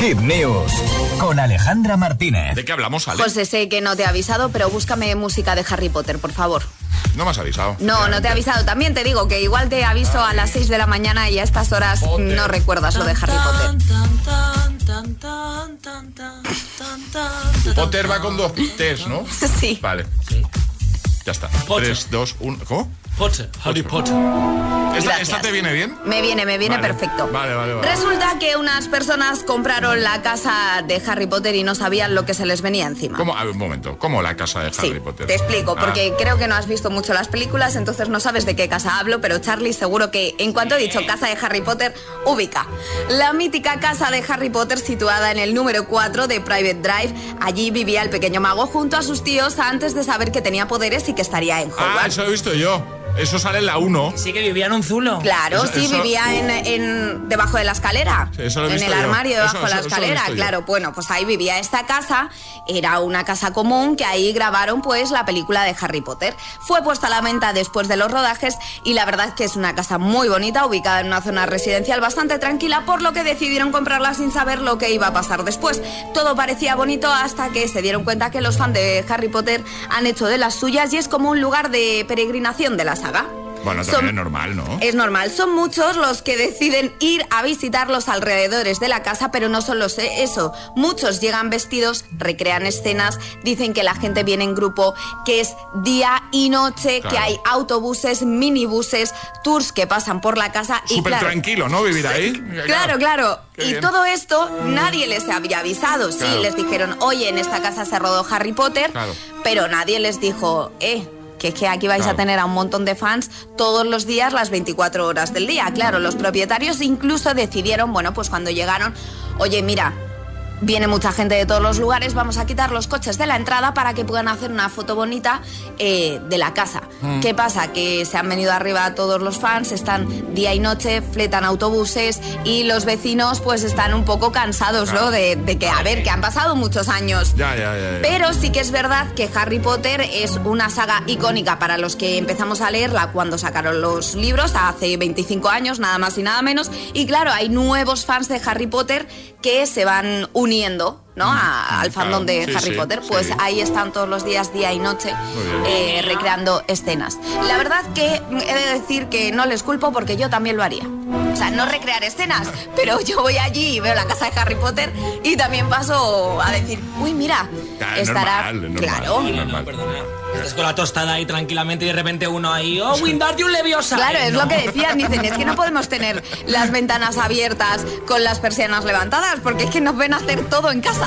Hit News con Alejandra Martínez. ¿De qué hablamos, Ale? José, sé que no te he avisado, pero búscame música de Harry Potter, por favor. No me has avisado. No, no te he avisado. También te digo que igual te aviso a las 6 de la mañana y a estas horas no recuerdas lo de Harry Potter. Potter va con dos T's, ¿no? Sí. Vale. Ya está. Potter. 3, 2, 1. ¿Cómo? Potter, Harry Potter. ¿Esta, esta te viene bien? Me viene, me viene Vale. perfecto. Vale, vale, vale. Resulta que unas personas compraron la casa de Harry Potter y no sabían lo que se les venía encima. ¿Cómo? A ver, un momento. ¿Cómo la casa de Harry Sí, Potter? te explico, Ah, porque creo que no has visto mucho las películas, entonces no sabes de qué casa hablo, pero Charlie seguro que en cuanto he dicho casa de Harry Potter, ubica. La mítica casa de Harry Potter situada en el número 4 de Private Drive. Allí vivía el pequeño mago junto a sus tíos antes de saber que tenía poderes y que estaría en Ah, Hogwarts. eso he visto yo. Eso sale en la 1. Sí que vivía en un zulo. Claro, Eso- sí, eso- vivía en, en- debajo de la escalera. Sí, eso lo he en el yo. armario debajo Eso- de la escalera, yo. claro. Bueno, pues ahí vivía esta casa. Era una casa común que ahí grabaron pues la película de Harry Potter. Fue puesta a la venta después de los rodajes y la verdad que es una casa muy bonita, ubicada en una zona residencial bastante tranquila, por lo que decidieron comprarla sin saber lo que iba a pasar después. Todo parecía bonito hasta que se dieron cuenta que los fans de Harry Potter han hecho de las suyas y es como un lugar de peregrinación de la saga. Bueno, Son- también es normal, ¿no? es normal, son muchos los que deciden ir a visitar los alrededores de la casa, pero no solo sé eso. Muchos llegan vestidos, recrean escenas, dicen que la gente viene en grupo, que es día y noche, Claro. que hay autobuses, minibuses, tours que pasan por la casa y Súper claro, tranquilo, ¿no? Vivir ahí. Claro, claro. Y bien. todo esto nadie les había avisado. Sí, les dijeron, oye, en esta casa se rodó Harry Potter, Claro. pero nadie les dijo, eh. Que es que aquí vais Claro. a tener a un montón de fans todos los días, las 24 horas del día. Claro, los propietarios incluso decidieron, bueno, pues cuando llegaron, oye, mira, viene mucha gente de todos los lugares, vamos a quitar los coches de la entrada para que puedan hacer una foto bonita eh, de la casa. Mm. ¿Qué pasa? Que se han venido arriba todos los fans, están día y noche, fletan autobuses y los vecinos pues están un poco cansados, Claro. ¿no? De, de que, a ver, que han pasado muchos años. Ya, ya, ya. Pero sí que es verdad que Harry Potter es una saga icónica para los que empezamos a leerla cuando sacaron los libros, hace 25 años, nada más y nada menos. Y claro, hay nuevos fans de Harry Potter que se van uniendo uniendo ¿no? A- al fandom de Sí, Harry sí, Potter, pues sí. ahí están todos los días, día y noche, eh, recreando escenas. La verdad que he de decir que no les culpo porque yo también lo haría. O sea, no recrear escenas, pero yo voy allí y veo la casa de Harry Potter y también paso a decir, uy, mira, Claro, estará. normal, normal. claro. Normal. no, perdona. Estás con la tostada ahí tranquilamente y de repente uno ahí, oh, Wingardium Leviosa. Claro, es no. lo que decían, dicen, es que no podemos tener las ventanas abiertas con las persianas levantadas, porque es que nos ven hacer todo en casa.